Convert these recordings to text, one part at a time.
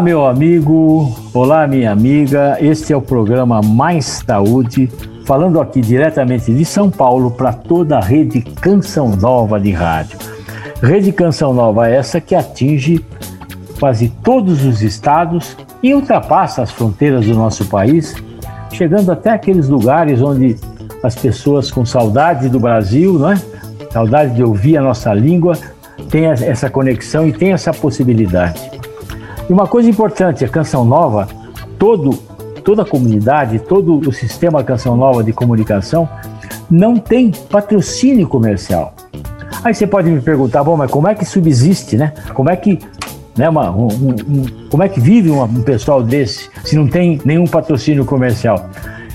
Olá, meu amigo, olá, minha amiga. Este é o programa Mais Saúde, falando aqui diretamente de São Paulo para toda a rede Canção Nova de rádio. Rede Canção Nova essa que atinge quase todos os estados e ultrapassa as fronteiras do nosso país, chegando até aqueles lugares onde as pessoas com saudade do Brasil, não é? Saudade de ouvir a nossa língua, têm essa conexão e tem essa possibilidade. E uma coisa importante, a Canção Nova, todo, toda a comunidade, todo o sistema Canção Nova de comunicação não tem patrocínio comercial. Aí você pode me perguntar, bom, mas como é que subsiste, né? Como é que, né, uma, um, um, como é que vive um pessoal desse se não tem nenhum patrocínio comercial?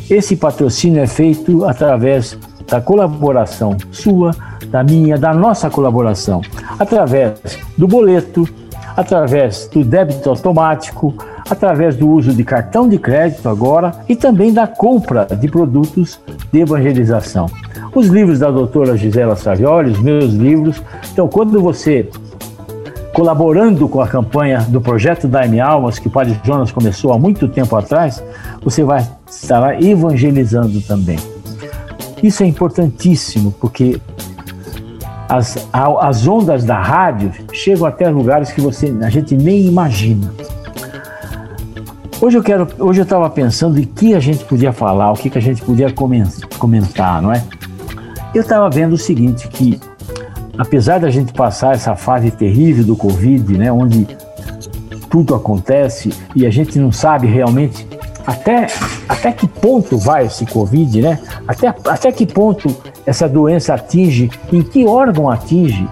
Esse patrocínio é feito através da colaboração sua, da minha, da nossa colaboração, através do boleto, através do débito automático, através do uso de cartão de crédito agora e também da compra de produtos de evangelização. Os livros da doutora Gisela Savioli, os meus livros. Então, quando você colaborando com a campanha do projeto Daime Almas, que o Padre Jonas começou há muito tempo atrás, você vai estar evangelizando também. Isso é importantíssimo, porque as, as ondas da rádio chegam até lugares que você, a gente nem imagina. Hoje eu quero, hoje eu estava pensando em que a gente podia falar, o que, que a gente podia comentar, não é? Eu estava vendo o seguinte que apesar da gente passar essa fase terrível do Covid, né, onde tudo acontece e a gente não sabe realmente até, até que ponto vai esse Covid, né? Até, até que ponto essa doença atinge, em que órgão atinge,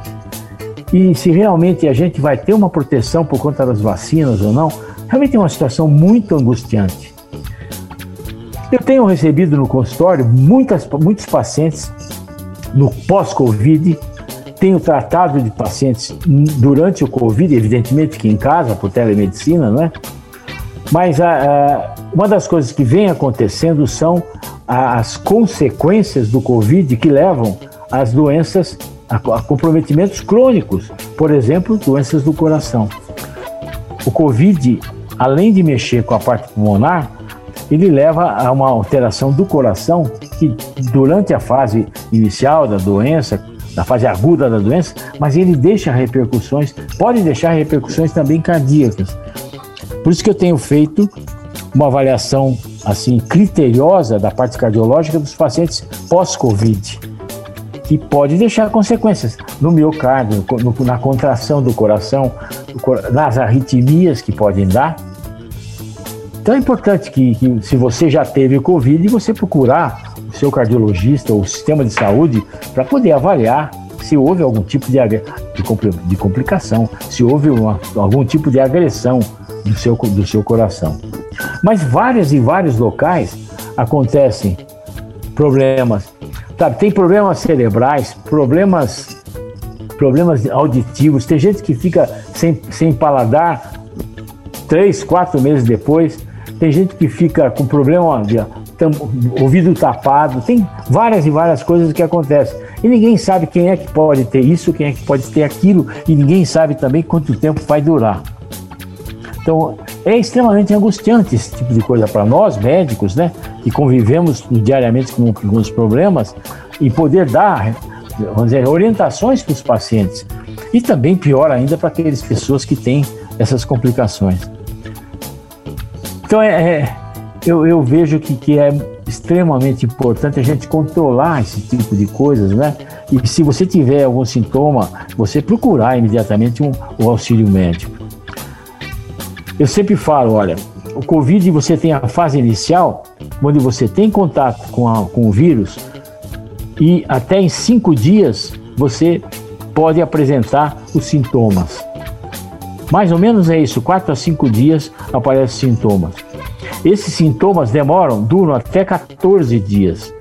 e se realmente a gente vai ter uma proteção por conta das vacinas ou não, realmente é uma situação muito angustiante. Eu tenho recebido no consultório muitas, muitos pacientes no pós-Covid, tenho tratado de pacientes durante o Covid, evidentemente que em casa, por telemedicina, não é? Mas a, a, uma das coisas que vem acontecendo são as consequências do Covid que levam às doenças, a, comprometimentos crônicos, por exemplo, doenças do coração. O Covid, além de mexer com a parte pulmonar, ele leva a uma alteração do coração que durante a fase inicial da doença, na fase aguda da doença, mas ele deixa repercussões, pode deixar repercussões também cardíacas. Por isso que eu tenho feito uma avaliação assim criteriosa da parte cardiológica dos pacientes pós-Covid, que pode deixar consequências no miocárdio, na contração do coração, nas arritmias que podem dar. Então é importante que, que se você já teve Covid, você procurar o seu cardiologista ou o sistema de saúde para poder avaliar se houve algum tipo de, de complicação, se houve uma, algum tipo de agressão do seu, do seu coração. Mas várias e vários locais acontecem problemas. Sabe, tem problemas cerebrais, problemas, problemas auditivos. Tem gente que fica sem, sem paladar três, quatro meses depois. Tem gente que fica com problema de ouvido tapado. Tem várias e várias coisas que acontecem. E ninguém sabe quem é que pode ter isso, quem é que pode ter aquilo, e ninguém sabe também quanto tempo vai durar. Então, é extremamente angustiante esse tipo de coisa para nós, médicos, né, que convivemos diariamente com, os problemas, e poder dar, vamos dizer, orientações para os pacientes. E também, pior ainda, para aquelas pessoas que têm essas complicações. Então, é, é eu, eu, vejo que, que é extremamente importante a gente controlar esse tipo de coisas, né? E se você tiver algum sintoma, você procurar imediatamente um, o auxílio médico. Eu sempre falo, olha, o Covid você tem a fase inicial, onde você tem contato com, a, com o vírus, e até em cinco dias você pode apresentar os sintomas. Mais ou menos é isso, quatro a cinco dias aparecem sintomas. Esses sintomas demoram, duram até 14 dias.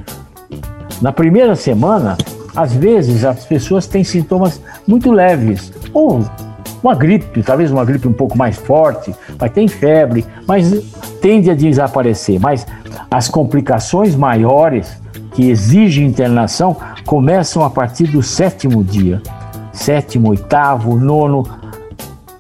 Na primeira semana, às vezes as pessoas têm sintomas muito leves, ou uma gripe, talvez uma gripe um pouco mais forte, mas tem febre, mas tende a desaparecer. Mas as complicações maiores que exigem internação começam a partir do sétimo dia. Sétimo, oitavo, nono,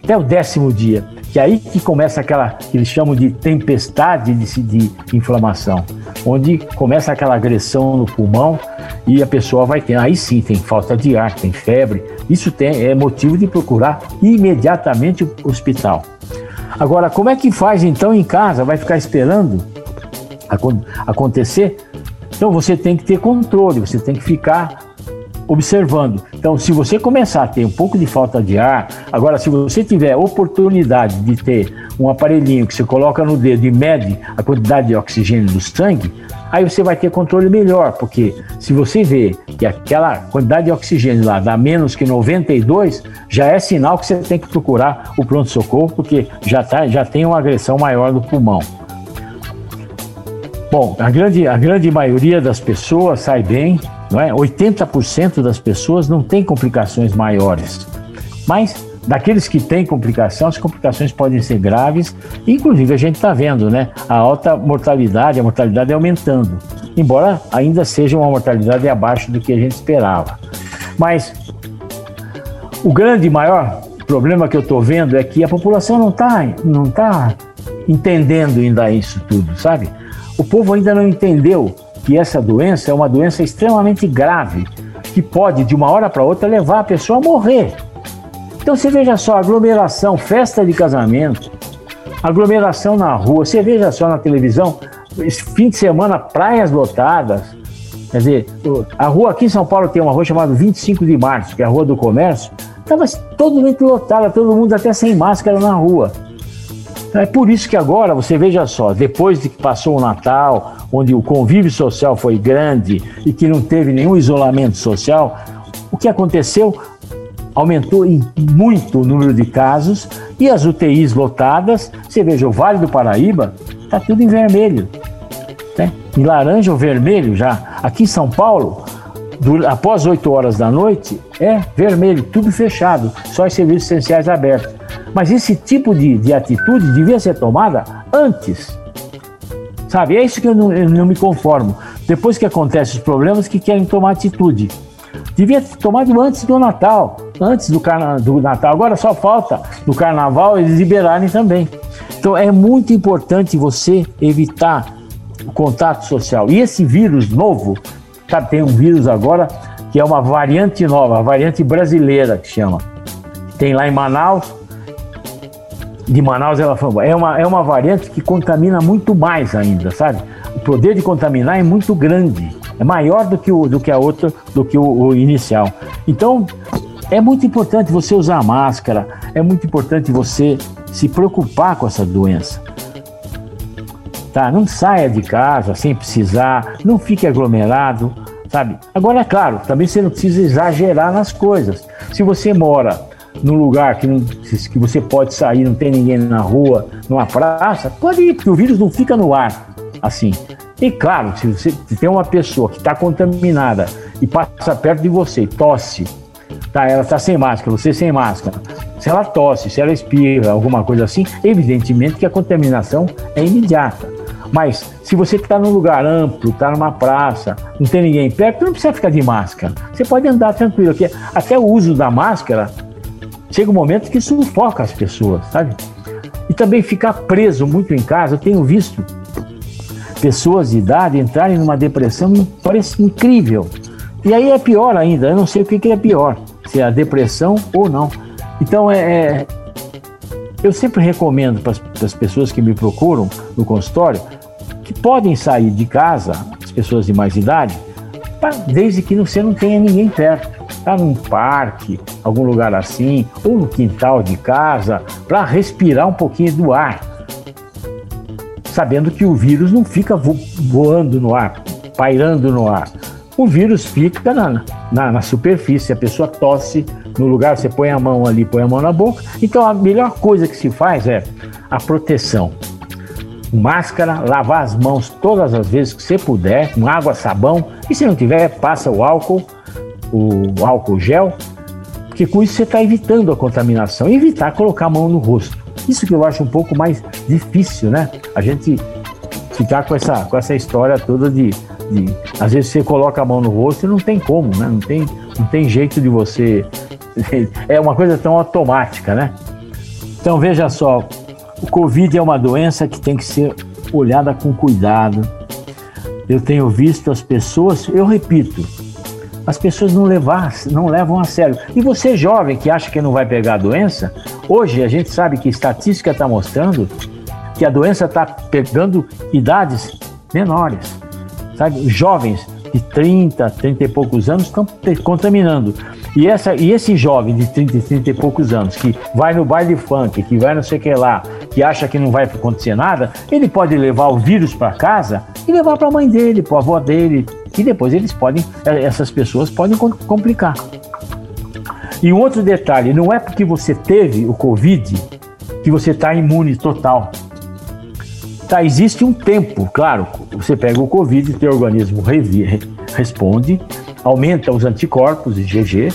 até o décimo dia. que é aí que começa aquela que eles chamam de tempestade de, de inflamação, onde começa aquela agressão no pulmão e a pessoa vai ter. Aí sim tem falta de ar, tem febre. Isso tem, é motivo de procurar imediatamente o hospital. Agora, como é que faz então em casa? Vai ficar esperando acontecer? Então você tem que ter controle, você tem que ficar observando. Então, se você começar a ter um pouco de falta de ar, agora, se você tiver oportunidade de ter um aparelhinho que você coloca no dedo e mede a quantidade de oxigênio do sangue, aí você vai ter controle melhor, porque se você vê que aquela quantidade de oxigênio lá dá menos que 92, já é sinal que você tem que procurar o pronto-socorro, porque já, tá, já tem uma agressão maior do pulmão. Bom, a grande, a grande maioria das pessoas sai bem, não é? 80% das pessoas não tem complicações maiores. Mas daqueles que têm complicação, as complicações podem ser graves, inclusive a gente está vendo, né? A alta mortalidade, a mortalidade aumentando, embora ainda seja uma mortalidade abaixo do que a gente esperava. Mas o grande, maior problema que eu estou vendo é que a população não está não tá entendendo ainda isso tudo, sabe? O povo ainda não entendeu que essa doença é uma doença extremamente grave, que pode, de uma hora para outra, levar a pessoa a morrer. Então você veja só, aglomeração, festa de casamento, aglomeração na rua, você veja só na televisão, fim de semana, praias lotadas. Quer dizer, a rua aqui em São Paulo tem uma rua chamada 25 de Março, que é a Rua do Comércio, estava totalmente lotada, todo mundo até sem máscara na rua. É por isso que agora, você veja só, depois de que passou o Natal, onde o convívio social foi grande e que não teve nenhum isolamento social, o que aconteceu? Aumentou muito o número de casos e as UTIs lotadas. Você veja, o Vale do Paraíba está tudo em vermelho. Né? Em laranja ou vermelho já. Aqui em São Paulo, após 8 horas da noite, é vermelho, tudo fechado, só os serviços essenciais abertos. Mas esse tipo de, de atitude devia ser tomada antes. Sabe? É isso que eu não, eu não me conformo. Depois que acontecem os problemas, que querem tomar atitude. Devia ter tomado antes do Natal, antes do, carna, do Natal. Agora só falta no Carnaval eles liberarem também. Então é muito importante você evitar o contato social. E esse vírus novo, sabe, tem um vírus agora que é uma variante nova, a variante brasileira que chama. Tem lá em Manaus, de Manaus, ela falou, é uma, é uma variante que contamina muito mais ainda, sabe? O poder de contaminar é muito grande, é maior do que, o, do que a outra, do que o, o inicial. Então, é muito importante você usar máscara, é muito importante você se preocupar com essa doença. Tá? Não saia de casa sem precisar, não fique aglomerado, sabe? Agora, é claro, também você não precisa exagerar nas coisas. Se você mora num lugar que, não, que você pode sair, não tem ninguém na rua, numa praça, pode ir, porque o vírus não fica no ar assim. E claro, se você tem uma pessoa que está contaminada e passa perto de você, tosse, tá, ela está sem máscara, você sem máscara. Se ela tosse, se ela espirra, alguma coisa assim, evidentemente que a contaminação é imediata. Mas se você está num lugar amplo, está numa praça, não tem ninguém perto, não precisa ficar de máscara. Você pode andar tranquilo. Porque até o uso da máscara chega um momento que sufoca as pessoas, sabe? E também ficar preso muito em casa. Eu tenho visto pessoas de idade entrarem numa depressão, parece incrível. E aí é pior ainda, eu não sei o que, é pior, se é a depressão ou não. Então é, é eu sempre recomendo para as pessoas que me procuram no consultório que podem sair de casa, as pessoas de mais idade, pra, desde que você não tenha ninguém perto tá num parque, algum lugar assim, ou no quintal de casa, para respirar um pouquinho do ar, sabendo que o vírus não fica voando no ar, pairando no ar. O vírus fica na, na, na superfície, a pessoa tosse no lugar, você põe a mão ali, põe a mão na boca. Então a melhor coisa que se faz é a proteção. Máscara, lavar as mãos todas as vezes que você puder, com água, sabão, e se não tiver, passa o álcool o álcool gel, porque com isso você está evitando a contaminação evitar colocar a mão no rosto. Isso que eu acho um pouco mais difícil, né? A gente ficar com essa, com essa história toda de, de às vezes você coloca a mão no rosto e não tem como, né? Não tem, não tem jeito de você. É uma coisa tão automática, né? Então veja só, O Covid é uma doença que tem que ser olhada com cuidado. Eu tenho visto as pessoas, eu repito, as pessoas não, não levam a sério. E você, jovem, que acha que não vai pegar a doença, hoje a gente sabe que estatística está mostrando que a doença está pegando idades menores. Sabe? Jovens de 30, 30 e poucos anos estão contaminando. E, essa, e esse jovem de 30, 30 e poucos anos que vai no baile funk, que vai não sei o que lá, que acha que não vai acontecer nada, ele pode levar o vírus para casa e levar para a mãe dele, para a avó dele, e depois eles podem, eh, essas pessoas podem complicar. E um outro detalhe, não é porque você teve o Covid que você está imune total. Tá, existe um tempo, claro, você pega o Covid, teu organismo responde, aumenta os anticorpos, IgG,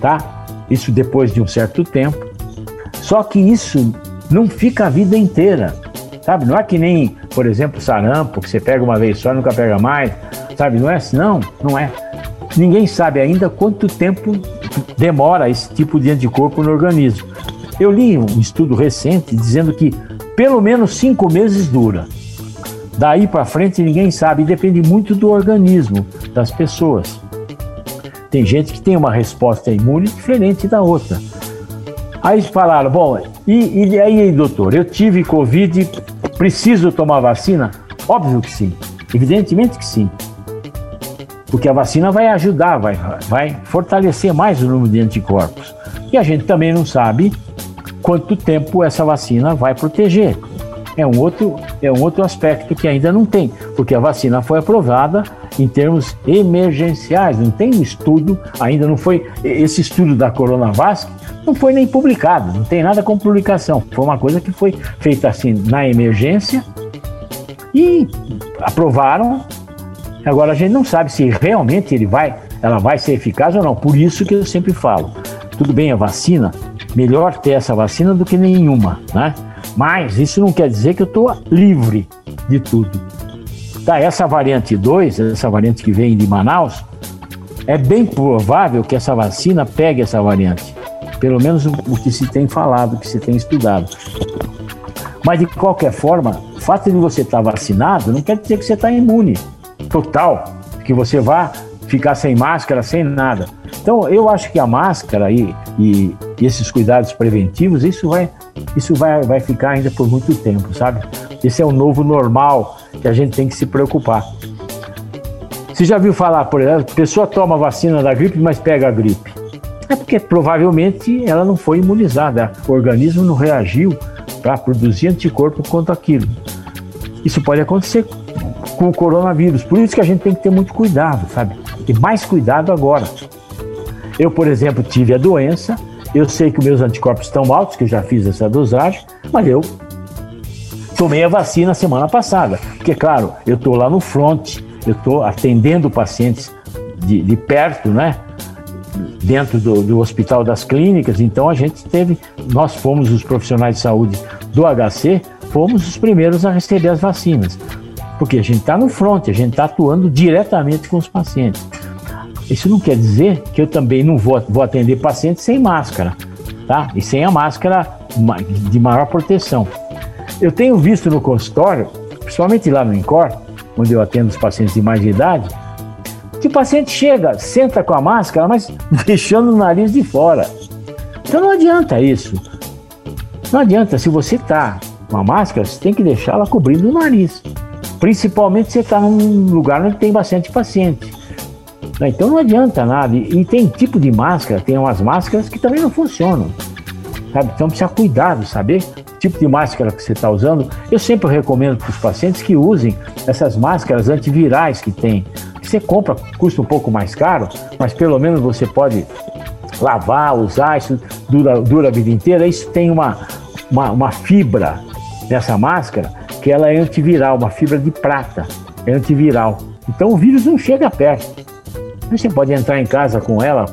tá? Isso depois de um certo tempo. Só que isso não fica a vida inteira, sabe? Não é que nem, por exemplo, sarampo, que você pega uma vez só e nunca pega mais, sabe? Não é assim, não, não é. Ninguém sabe ainda quanto tempo demora esse tipo de anticorpo no organismo. Eu li um estudo recente dizendo que pelo menos cinco meses dura. Daí para frente ninguém sabe, depende muito do organismo das pessoas. Tem gente que tem uma resposta imune diferente da outra. Aí falaram, bom, e, e aí, doutor, eu tive Covid, preciso tomar vacina? Óbvio que sim, evidentemente que sim. Porque a vacina vai ajudar, vai, vai fortalecer mais o número de anticorpos. E a gente também não sabe quanto tempo essa vacina vai proteger. É um outro, é um outro aspecto que ainda não tem, porque a vacina foi aprovada em termos emergenciais, não tem estudo, ainda não foi. Esse estudo da Coronavac não foi nem publicado, não tem nada com publicação. Foi uma coisa que foi feita assim na emergência e aprovaram. Agora a gente não sabe se realmente ele vai, ela vai ser eficaz ou não. Por isso que eu sempre falo, tudo bem a vacina, melhor ter essa vacina do que nenhuma, né? Mas isso não quer dizer que eu estou livre de tudo. Tá, essa variante 2, essa variante que vem de Manaus, é bem provável que essa vacina pegue essa variante. Pelo menos o, que se tem falado, o que se tem estudado. Mas de qualquer forma, o fato de você estar tá vacinado não quer dizer que você está imune total, que você vá ficar sem máscara, sem nada. Então, eu acho que a máscara e, e, esses cuidados preventivos, isso vai, isso vai, vai ficar ainda por muito tempo, sabe? Esse é o novo normal que a gente tem que se preocupar. Você já viu falar, por exemplo, a pessoa toma vacina da gripe, mas pega a gripe? É porque provavelmente ela não foi imunizada, o organismo não reagiu para produzir anticorpo contra aquilo. Isso pode acontecer com o coronavírus, por isso que a gente tem que ter muito cuidado, sabe? E mais cuidado agora. Eu, por exemplo, tive a doença, eu sei que meus anticorpos estão altos, que eu já fiz essa dosagem, mas eu tomei a vacina semana passada. Porque, claro, eu estou lá no front, eu estou atendendo pacientes de, de, perto, né? Dentro do, do Hospital das Clínicas, então a gente teve, nós fomos os profissionais de saúde do HC, fomos os primeiros a receber as vacinas. Porque a gente está no front, a gente está atuando diretamente com os pacientes. Isso não quer dizer que eu também não vou, vou atender pacientes sem máscara, tá? E sem a máscara de maior proteção. Eu tenho visto no consultório, principalmente lá no INCOR, onde eu atendo os pacientes de mais idade, que o paciente chega, senta com a máscara, mas deixando o nariz de fora. Então não adianta isso. Não adianta, se você está com a máscara, você tem que deixá-la cobrindo o nariz. Principalmente se você está num lugar onde tem bastante paciente. Né? Então não adianta nada. E tem tipo de máscara, tem umas máscaras que também não funcionam. Sabe? Então precisa cuidado, saber tipo de máscara que você está usando. Eu sempre recomendo para os pacientes que usem essas máscaras antivirais que tem. Você compra, custa um pouco mais caro, mas pelo menos você pode lavar, usar, isso dura, dura a vida inteira. Isso tem uma, uma, uma fibra nessa máscara que ela é antiviral, uma fibra de prata, é antiviral. Então o vírus não chega perto. Você pode entrar em casa com ela.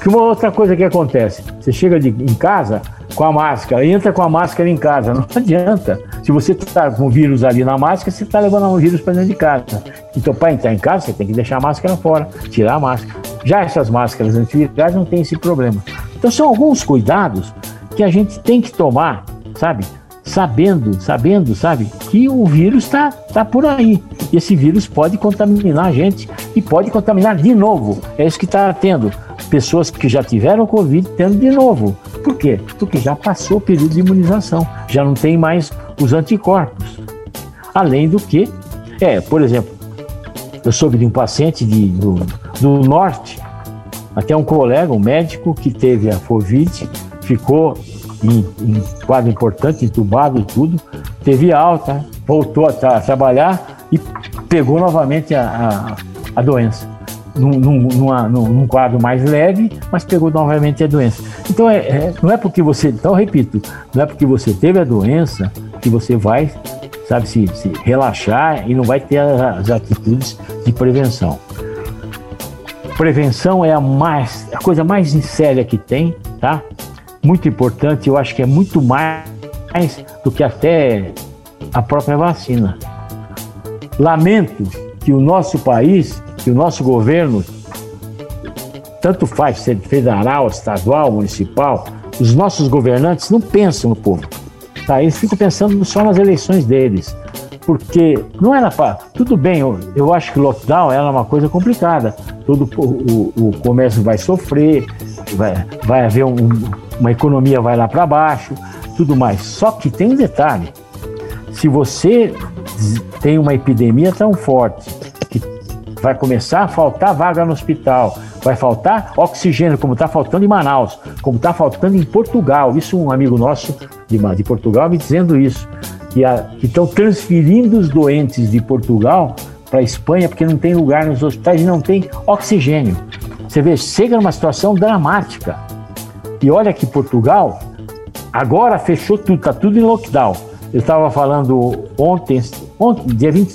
Que uma outra coisa que acontece, você chega de, em casa com a máscara, entra com a máscara em casa, não adianta. Se você está com o vírus ali na máscara, você está levando o vírus para dentro de casa. Então, para entrar em casa, você tem que deixar a máscara fora, tirar a máscara. Já essas máscaras antivirais não tem esse problema. Então, são alguns cuidados que a gente tem que tomar, sabe? Sabendo, sabendo, sabe, que o vírus está tá por aí. Esse vírus pode contaminar a gente e pode contaminar de novo. É isso que está tendo. Pessoas que já tiveram Covid tendo de novo. Por quê? Porque já passou o período de imunização, já não tem mais os anticorpos. Além do que, é, por exemplo, eu soube de um paciente de, do, do norte, até um colega, um médico que teve a Covid, ficou em, em quadro importante, entubado e tudo, teve alta, voltou a, tra trabalhar e pegou novamente a, a, a doença. Num, num, numa, num, quadro mais leve, mas pegou novamente a doença. Então, é, é, não é porque você, então repito, não é porque você teve a doença que você vai, sabe, se, se relaxar e não vai ter as, as atitudes de prevenção. Prevenção é a, mais, a coisa mais séria que tem, tá? Muito importante, eu acho que é muito mais do que até a própria vacina. Lamento que o nosso país, que o nosso governo, tanto faz ser federal, estadual, municipal, os nossos governantes não pensam no povo. Tá? Eles ficam pensando só nas eleições deles porque não era para. Tudo bem, eu, eu, acho que lockdown era uma coisa complicada. Todo o, o, o comércio vai sofrer, vai, vai haver um, uma economia vai lá para baixo, tudo mais. Só que tem um detalhe: se você tem uma epidemia tão forte que vai começar a faltar vaga no hospital, vai faltar oxigênio, como está faltando em Manaus, como está faltando em Portugal. Isso um amigo nosso de, de Portugal me dizendo isso que estão transferindo os doentes de Portugal para a Espanha porque não tem lugar nos hospitais e não tem oxigênio. Você vê, chega numa situação dramática. E olha que Portugal agora fechou tudo, está tudo em lockdown. Eu estava falando ontem, ontem, dia 20,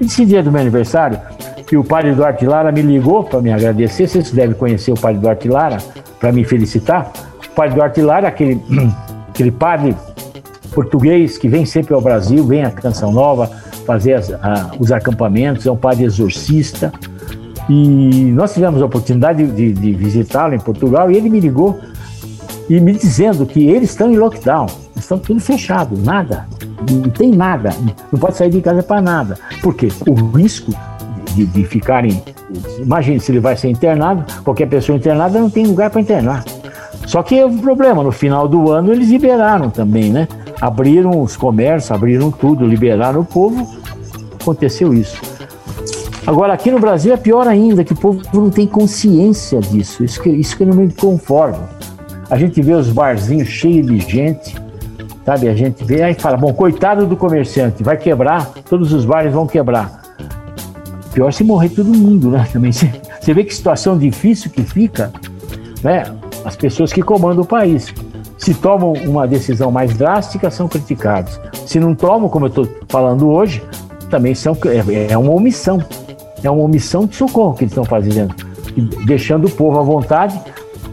esse dia do meu aniversário, que o padre Duarte Lara me ligou para me agradecer. Vocês devem conhecer o padre Duarte Lara para me felicitar. O padre Duarte Lara, aquele, aquele padre português que vem sempre ao Brasil, vem à Canção Nova fazer as, a, os acampamentos, é um padre exorcista. E nós tivemos a oportunidade de, de visitá-lo em Portugal e ele me ligou e me dizendo que eles estão em lockdown, estão tudo fechado, nada, não tem nada, não pode sair de casa para nada. Por quê? O risco de, de ficarem. Imagine se ele vai ser internado, qualquer pessoa internada não tem lugar para internar. Só que o problema, no final do ano eles liberaram também, né? abriram os comércios, abriram tudo, liberaram o povo, aconteceu isso. Agora, aqui no Brasil é pior ainda, que o povo não tem consciência disso, isso que, isso que eu não me conformo. A gente vê os barzinhos cheios de gente, sabe? A gente vê aí fala, bom, coitado do comerciante, vai quebrar, todos os bares vão quebrar. Pior se morrer todo mundo, né? Também você vê que situação difícil que fica, né? As pessoas que comandam o país. Se tomam uma decisão mais drástica, são criticados. Se não tomam, como eu estou falando hoje, também são, é, é uma omissão. É uma omissão de socorro que eles estão fazendo, deixando o povo à vontade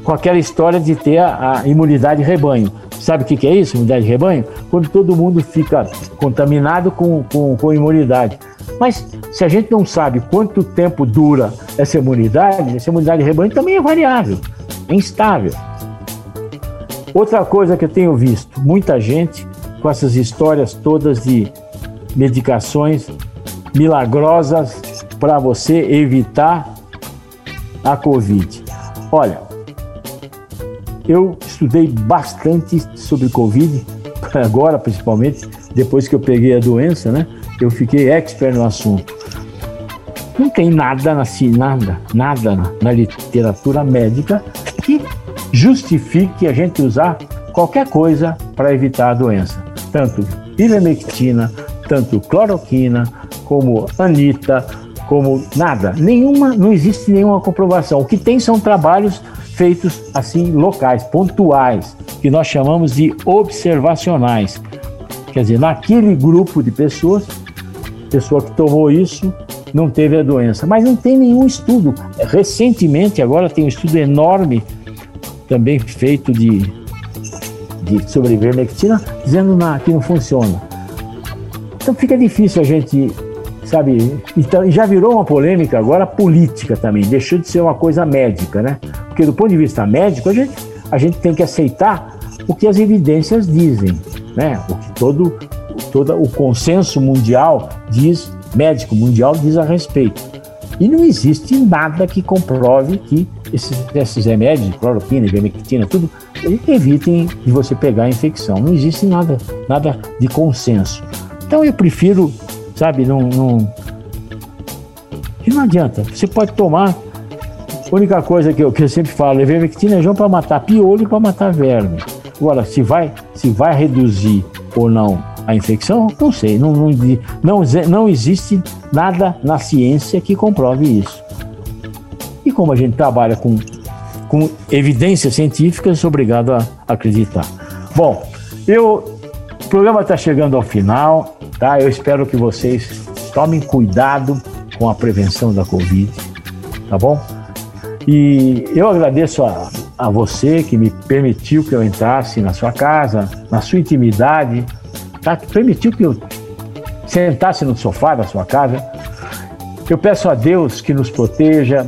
com aquela história de ter a, a imunidade rebanho. Sabe o que, que, é isso, imunidade de rebanho? Quando todo mundo fica contaminado com, com, com imunidade. Mas se a gente não sabe quanto tempo dura essa imunidade, essa imunidade de rebanho também é variável, é instável. Outra coisa que eu tenho visto, muita gente com essas histórias todas de medicações milagrosas para você evitar a Covid. Olha, eu estudei bastante sobre Covid, agora principalmente, depois que eu peguei a doença, né? Eu fiquei expert no assunto. Não tem nada na nada, nada na literatura médica que justifique a gente usar qualquer coisa para evitar a doença. Tanto ivermectina, tanto cloroquina, como anita, como nada. Nenhuma, não existe nenhuma comprovação. O que tem são trabalhos feitos assim locais, pontuais, que nós chamamos de observacionais. Quer dizer, naquele grupo de pessoas, pessoa que tomou isso não teve a doença, mas não tem nenhum estudo. Recentemente, agora tem um estudo enorme também feito de, de sobre ivermectina, dizendo na, que não funciona. Então fica difícil a gente, sabe, então, já virou uma polêmica agora política também, deixou de ser uma coisa médica, né? Porque do ponto de vista médico, a gente, a gente tem que aceitar o que as evidências dizem. né? O que todo, todo o consenso mundial diz, médico mundial diz a respeito. E não existe nada que comprove que esses, esses remédios, cloroquina, ivermectina, tudo, evitem de você pegar a infecção. Não existe nada, nada de consenso. Então eu prefiro, sabe, não, não. E não adianta. Você pode tomar. A única coisa que eu, que eu sempre falo, é para matar piolho e para matar verme. Agora, se vai, se vai reduzir ou não a infecção, não sei. Não, não, não, não existe nada na ciência que comprove isso. E como a gente trabalha com, com evidências científicas, sou obrigado a acreditar. Bom, eu, o programa está chegando ao final, tá? Eu espero que vocês tomem cuidado com a prevenção da Covid, tá bom? E eu agradeço a, a você que me permitiu que eu entrasse na sua casa, na sua intimidade, tá? que permitiu que eu sentasse no sofá da sua casa. Eu peço a Deus que nos proteja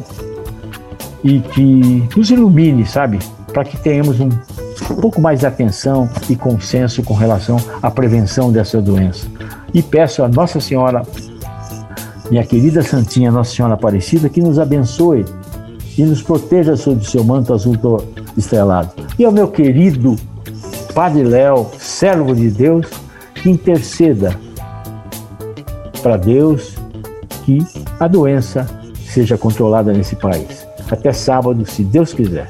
e que nos ilumine, sabe? Para que tenhamos um pouco mais de atenção e consenso com relação à prevenção dessa doença. E peço a Nossa Senhora, minha querida Santinha Nossa Senhora Aparecida, que nos abençoe e nos proteja sob seu manto azul estrelado. E ao meu querido Padre Léo, servo de Deus, que interceda para Deus que a doença seja controlada nesse país. Até sábado, se Deus quiser.